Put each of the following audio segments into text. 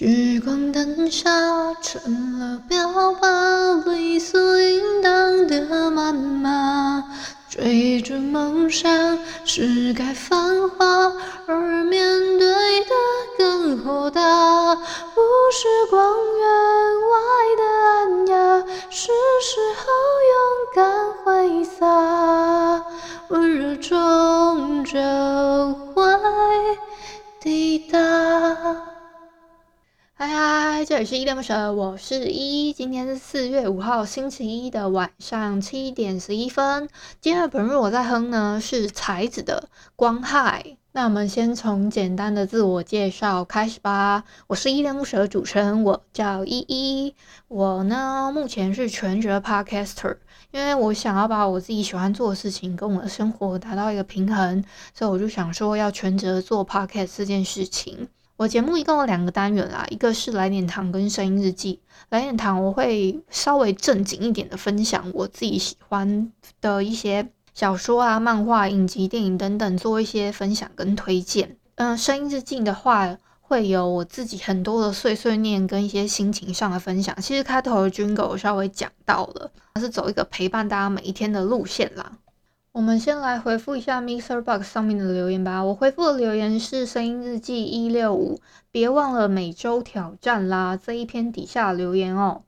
聚光灯下成了标靶，理所应当的谩骂。追逐梦想是该繁华，而面对的更豁达。不是光源外的暗哑，是时候勇敢挥洒，温热终究这里是依恋不舍，我是依依。今天是四月五号星期一的晚上七点十一分。今天的本日我在哼呢是才子的《光害》。那我们先从简单的自我介绍开始吧。我是依恋不舍的主持人，我叫依依。我呢目前是全职 Podcaster，因为我想要把我自己喜欢做的事情跟我的生活达到一个平衡，所以我就想说要全职做 Podcast 这件事情。我节目一共有两个单元啦，一个是来点糖跟声音日记。来点糖我会稍微正经一点的分享我自己喜欢的一些小说啊、漫画、影集、电影等等，做一些分享跟推荐。嗯，声音日记的话会有我自己很多的碎碎念跟一些心情上的分享。其实开头的 Jingle 稍微讲到了，它是走一个陪伴大家每一天的路线啦。我们先来回复一下 MixerBox 上面的留言吧。我回复的留言是声音日记一六五，别忘了每周挑战啦。这一篇底下留言哦，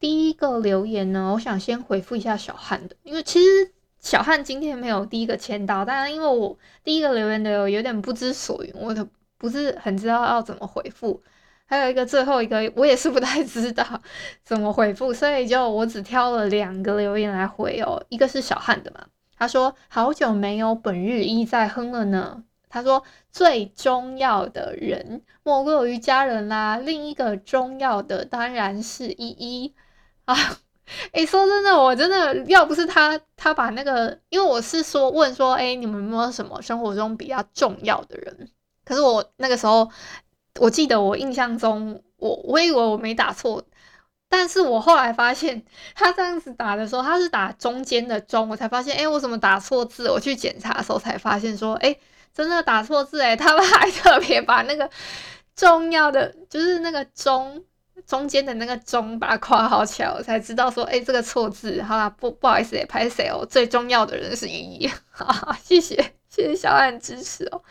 第一个留言呢，我想先回复一下小汉的，因为其实小汉今天没有第一个签到，当然因为我第一个留言的有点不知所云，我都不是很知道要怎么回复。还有一个最后一个，我也是不太知道怎么回复，所以就我只挑了两个留言来回哦，一个是小汉的嘛。他说：“好久没有本日一在哼了呢。”他说：“最重要的人莫过于家人啦，另一个重要的当然是依依 啊。”诶，说真的，我真的要不是他，他把那个，因为我是说问说，诶，你们有没有什么生活中比较重要的人？可是我那个时候，我记得我印象中，我我以为我没打错。但是我后来发现，他这样子打的时候，他是打中间的中，我才发现，哎，我怎么打错字？我去检查的时候才发现，说，哎，真的打错字，哎，他们还特别把那个重要的，就是那个中中间的那个中，把它括号起来，我才知道说，哎，这个错字，好啦，不不好意思，也拍谁哦，最重要的人是依依，哈哈，谢谢谢谢小安支持哦，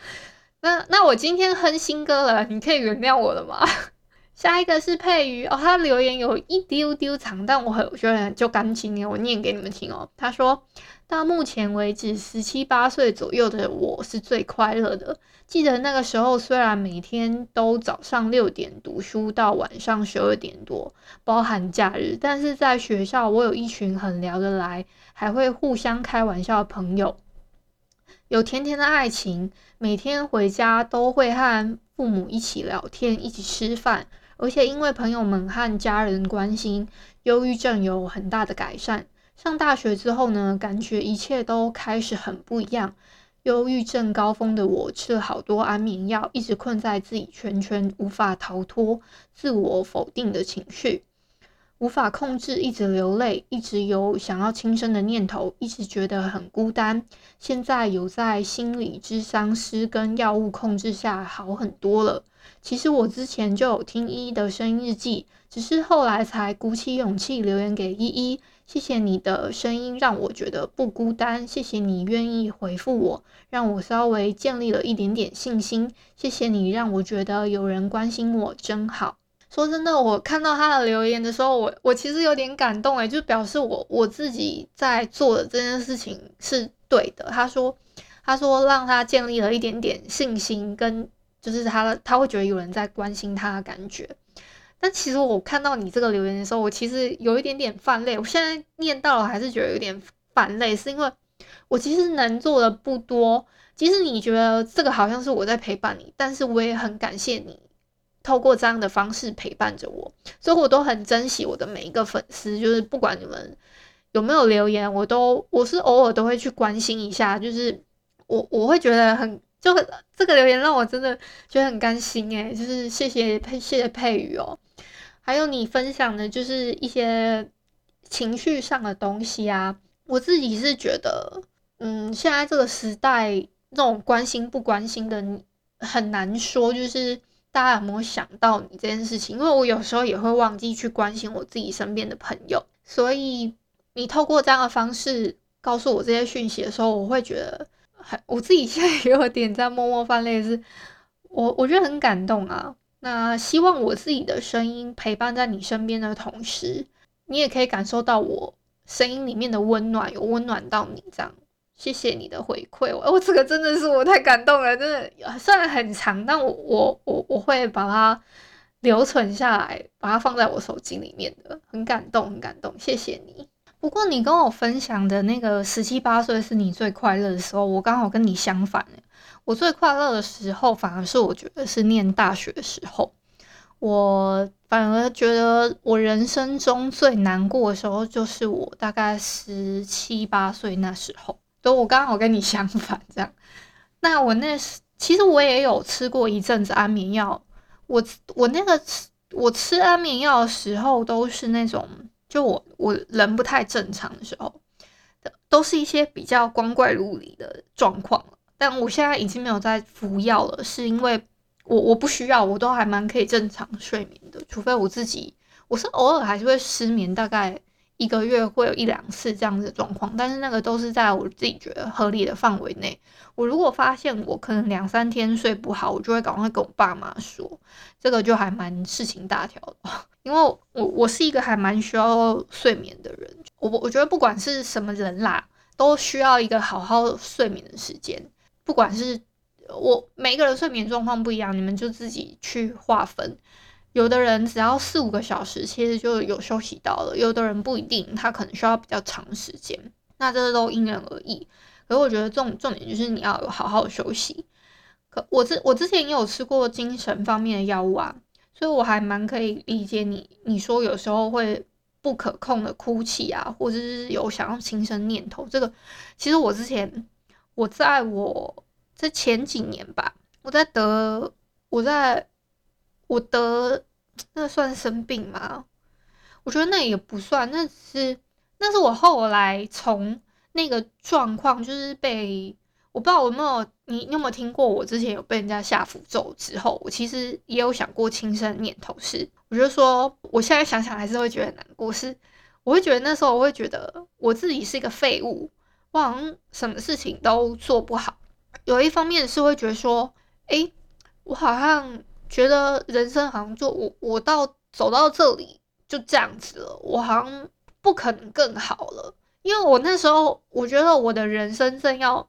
那那我今天哼新歌了，你可以原谅我了吗？下一个是佩瑜哦，他留言有一丢丢长，但我很我觉得就干净，我念给你们听哦。他说到目前为止，十七八岁左右的我是最快乐的。记得那个时候，虽然每天都早上六点读书到晚上十二点多，包含假日，但是在学校我有一群很聊得来，还会互相开玩笑的朋友，有甜甜的爱情，每天回家都会和父母一起聊天，一起吃饭。而且因为朋友们和家人关心，忧郁症有很大的改善。上大学之后呢，感觉一切都开始很不一样。忧郁症高峰的我吃了好多安眠药，一直困在自己圈圈，无法逃脱自我否定的情绪，无法控制，一直流泪，一直有想要轻生的念头，一直觉得很孤单。现在有在心理咨商师跟药物控制下好很多了。其实我之前就有听依依的声音日记，只是后来才鼓起勇气留言给依依。谢谢你的声音，让我觉得不孤单。谢谢你愿意回复我，让我稍微建立了一点点信心。谢谢你让我觉得有人关心我，真好。说真的，我看到他的留言的时候，我我其实有点感动诶，就表示我我自己在做的这件事情是对的。他说，他说让他建立了一点点信心跟。就是他，他会觉得有人在关心他的感觉。但其实我看到你这个留言的时候，我其实有一点点泛泪。我现在念到了，还是觉得有点泛泪，是因为我其实能做的不多。即使你觉得这个好像是我在陪伴你，但是我也很感谢你透过这样的方式陪伴着我，所以我都很珍惜我的每一个粉丝，就是不管你们有没有留言，我都我是偶尔都会去关心一下，就是我我会觉得很就这个留言让我真的觉得很甘心诶，就是谢谢佩谢谢佩宇哦，还有你分享的就是一些情绪上的东西啊，我自己是觉得，嗯，现在这个时代那种关心不关心的很难说，就是。大家有没有想到你这件事情？因为我有时候也会忘记去关心我自己身边的朋友，所以你透过这样的方式告诉我这些讯息的时候，我会觉得很，我自己现在也有点在默默泛泪，是我我觉得很感动啊。那希望我自己的声音陪伴在你身边的同时，你也可以感受到我声音里面的温暖，有温暖到你这样。谢谢你的回馈，我这个真的是我太感动了，真的虽然很长，但我我我我会把它留存下来，把它放在我手机里面的，很感动，很感动，谢谢你。不过你跟我分享的那个十七八岁是你最快乐的时候，我刚好跟你相反，我最快乐的时候反而是我觉得是念大学的时候，我反而觉得我人生中最难过的时候就是我大概十七八岁那时候。所以我刚好跟你相反，这样。那我那时其实我也有吃过一阵子安眠药。我我那个我吃安眠药的时候，都是那种就我我人不太正常的时候，都是一些比较光怪陆离的状况。但我现在已经没有在服药了，是因为我我不需要，我都还蛮可以正常睡眠的。除非我自己，我是偶尔还是会失眠，大概。一个月会有一两次这样子的状况，但是那个都是在我自己觉得合理的范围内。我如果发现我可能两三天睡不好，我就会赶快跟我爸妈说，这个就还蛮事情大条的。因为我我是一个还蛮需要睡眠的人，我我觉得不管是什么人啦，都需要一个好好睡眠的时间。不管是我每个人睡眠状况不一样，你们就自己去划分。有的人只要四五个小时，其实就有休息到了；有的人不一定，他可能需要比较长时间。那这都因人而异。可是我觉得重重点就是你要有好好休息。可我之我之前也有吃过精神方面的药物啊，所以我还蛮可以理解你。你说有时候会不可控的哭泣啊，或者是有想要轻生念头，这个其实我之前我在我在前几年吧，我在得我在。我得那算生病吗？我觉得那也不算，那是那是我后来从那个状况，就是被我不知道我有没有你你有没有听过？我之前有被人家下符咒之后，我其实也有想过轻生念头。是我觉得说，我现在想想还是会觉得难过。是我会觉得那时候我会觉得我自己是一个废物，我好像什么事情都做不好。有一方面是会觉得说，诶，我好像。觉得人生好像就我我到走到这里就这样子了，我好像不可能更好了，因为我那时候我觉得我的人生正要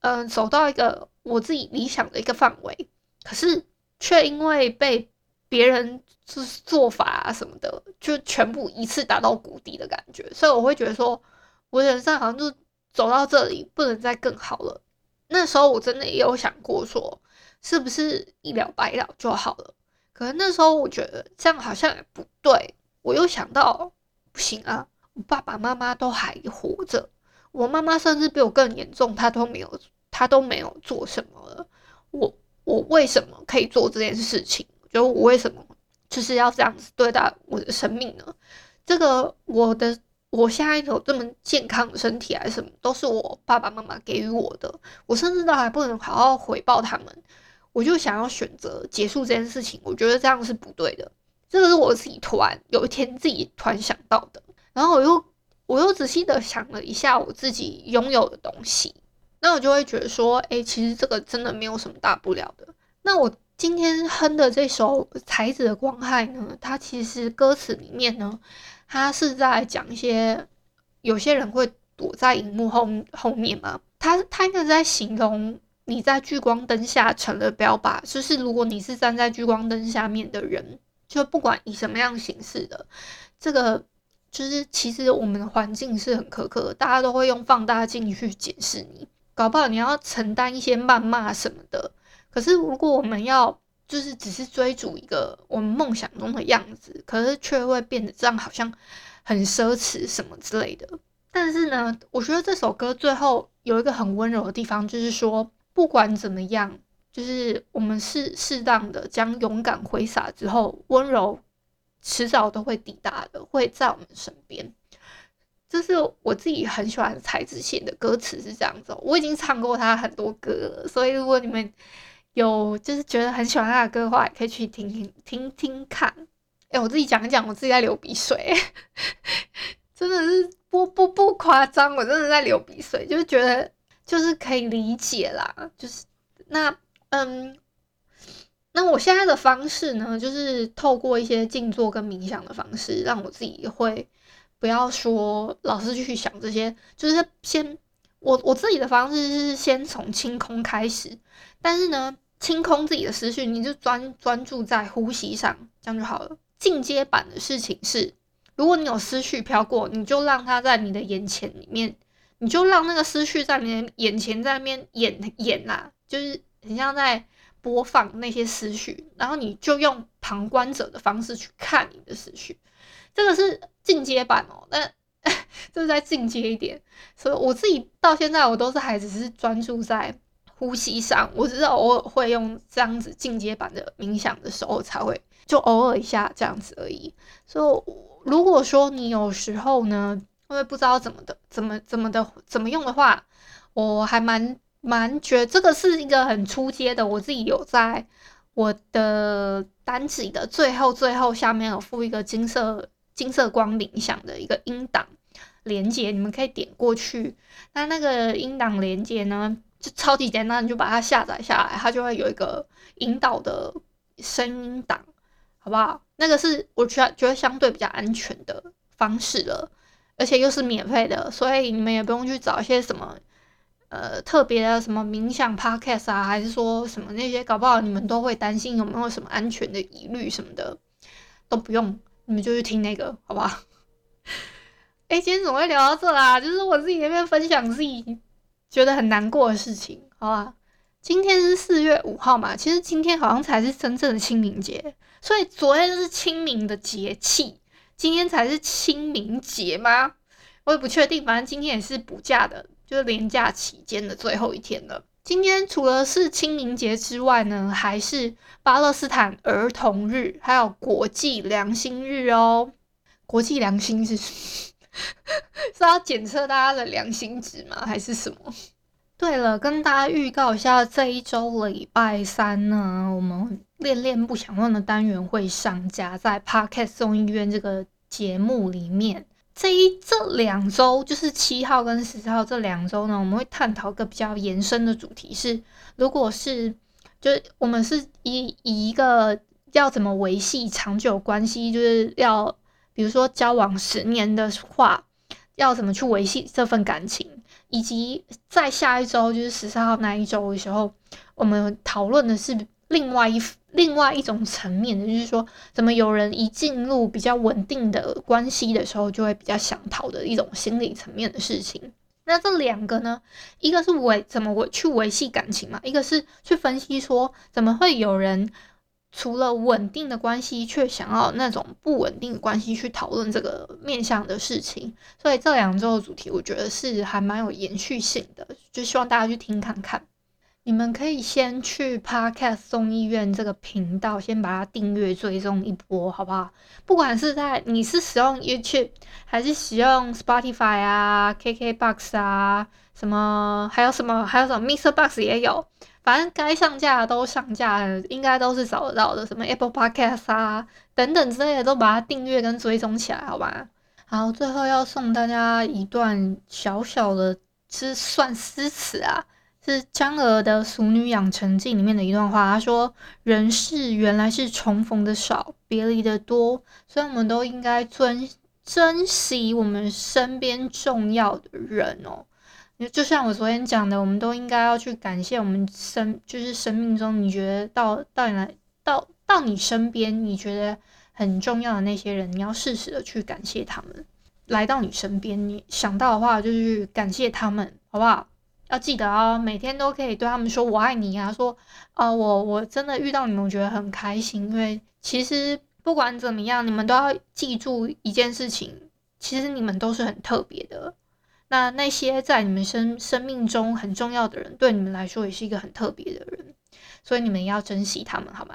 嗯、走到一个我自己理想的一个范围，可是却因为被别人就是做法啊什么的，就全部一次打到谷底的感觉，所以我会觉得说，我人生好像就走到这里不能再更好了。那时候我真的也有想过说。是不是一了百了就好了？可是那时候我觉得这样好像也不对。我又想到，不行啊，我爸爸妈妈都还活着，我妈妈甚至比我更严重，她都没有，她都没有做什么了。我我为什么可以做这件事情？就我为什么就是要这样子对待我的生命呢？这个我的。我现在有这么健康的身体还是什么，都是我爸爸妈妈给予我的。我甚至都还不能好好回报他们，我就想要选择结束这件事情。我觉得这样是不对的。这个是我自己突然有一天自己突然想到的。然后我又我又仔细的想了一下我自己拥有的东西，那我就会觉得说，哎，其实这个真的没有什么大不了的。那我今天哼的这首《才子的光害》呢，它其实歌词里面呢。他是在讲一些有些人会躲在荧幕后后面嘛？他他应该在形容你在聚光灯下成了标靶，就是如果你是站在聚光灯下面的人，就不管以什么样形式的，这个就是其实我们的环境是很苛刻，大家都会用放大镜去检视你，搞不好你要承担一些谩骂什么的。可是如果我们要就是只是追逐一个我们梦想中的样子，可是却会变得这样，好像很奢侈什么之类的。但是呢，我觉得这首歌最后有一个很温柔的地方，就是说不管怎么样，就是我们是适当的将勇敢挥洒之后，温柔迟早都会抵达的，会在我们身边。这是我自己很喜欢才子写的歌词是这样子，我已经唱过他很多歌了，所以如果你们有就是觉得很喜欢他的歌的话，也可以去听听听听看。哎、我自己讲一讲，我自己在流鼻水，真的是不不不夸张，我真的在流鼻水，就是觉得就是可以理解啦，就是那嗯，那我现在的方式呢，就是透过一些静坐跟冥想的方式，让我自己会。不要说老是去想这些，就是先我我自己的方式是先从清空开始，但是呢，清空自己的思绪，你就专专注在呼吸上，这样就好了。进阶版的事情是，如果你有思绪飘过，你就让它在你的眼前里面，你就让那个思绪在你的眼前在那边演演呐、啊，就是很像在播放那些思绪，然后你就用旁观者的方式去看你的思绪。这个是进阶版哦，那就是再进阶一点。所以我自己到现在我都是还只是专注在呼吸上，我只是偶尔会用这样子进阶版的冥想的时候才会，就偶尔一下这样子而已。所以如果说你有时候呢，因为不知道怎么的、怎么怎么的、怎么用的话，我还蛮蛮觉得这个是一个很初阶的，我自己有在我的单集的最后最后下面有附一个金色。金色光冥想的一个音档连接，你们可以点过去。那那个音档连接呢，就超级简单，你就把它下载下来，它就会有一个引导的声音档，好不好？那个是我觉觉得相对比较安全的方式了，而且又是免费的，所以你们也不用去找一些什么呃特别的什么冥想 podcast 啊，还是说什么那些，搞不好你们都会担心有没有什么安全的疑虑什么的，都不用。你们就去听那个，好不好？哎、今天怎么会聊到这啦？就是我自己那边分享自己觉得很难过的事情，好吧？今天是四月五号嘛，其实今天好像才是真正的清明节，所以昨天是清明的节气，今天才是清明节吗？我也不确定，反正今天也是补假的，就是连假期间的最后一天了。今天除了是清明节之外呢，还是巴勒斯坦儿童日，还有国际良心日哦。国际良心是 是要检测大家的良心值吗？还是什么？对了，跟大家预告一下，这一周礼拜三呢，我们恋恋不想忘的单元会上架在 Podcast 众议院这个节目里面。这一这两周就是七号跟十四号这两周呢，我们会探讨一个比较延伸的主题是，如果是就是我们是以以一个要怎么维系长久关系，就是要比如说交往十年的话，要怎么去维系这份感情，以及在下一周就是十四号那一周的时候，我们讨论的是另外一。另外一种层面的，就是说，怎么有人一进入比较稳定的关系的时候，就会比较想逃的一种心理层面的事情。那这两个呢，一个是维怎么维去维系感情嘛，一个是去分析说，怎么会有人除了稳定的关系，却想要那种不稳定的关系去讨论这个面向的事情。所以这两周的主题，我觉得是还蛮有延续性的，就希望大家去听看看。你们可以先去 Podcast 众议院这个频道，先把它订阅追踪一波，好不好？不管是在你是使用 YouTube，还是使用 Spotify 啊、KKBox 啊，什么还有什么还有什么 Mr Box 也有，反正该上架的都上架了，应该都是找得到的。什么 Apple Podcast 啊等等之类的，都把它订阅跟追踪起来，好吧？好，最后要送大家一段小小的，是算诗词啊。是江娥的《俗女养成记》里面的一段话，他说：“人世原来是重逢的少，别离的多，所以我们都应该尊珍惜我们身边重要的人哦。就像我昨天讲的，我们都应该要去感谢我们生，就是生命中你觉得到到你来到到你身边你觉得很重要的那些人，你要适时的去感谢他们来到你身边。你想到的话，就去感谢他们，好不好？”要记得哦，每天都可以对他们说“我爱你”啊，说啊、我我真的遇到你们，我觉得很开心。因为其实不管怎么样，你们都要记住一件事情，其实你们都是很特别的。那那些在你们生生命中很重要的人，对你们来说也是一个很特别的人，所以你们要珍惜他们，好吗？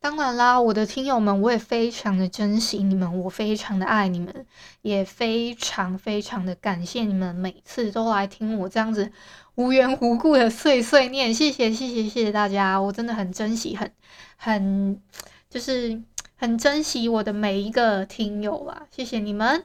当然啦，我的听友们，我也非常的珍惜你们，我非常的爱你们，也非常非常的感谢你们每次都来听我这样子无缘无故的碎碎念，谢谢谢谢谢谢大家，我真的很珍惜，很很就是很珍惜我的每一个听友啊，谢谢你们，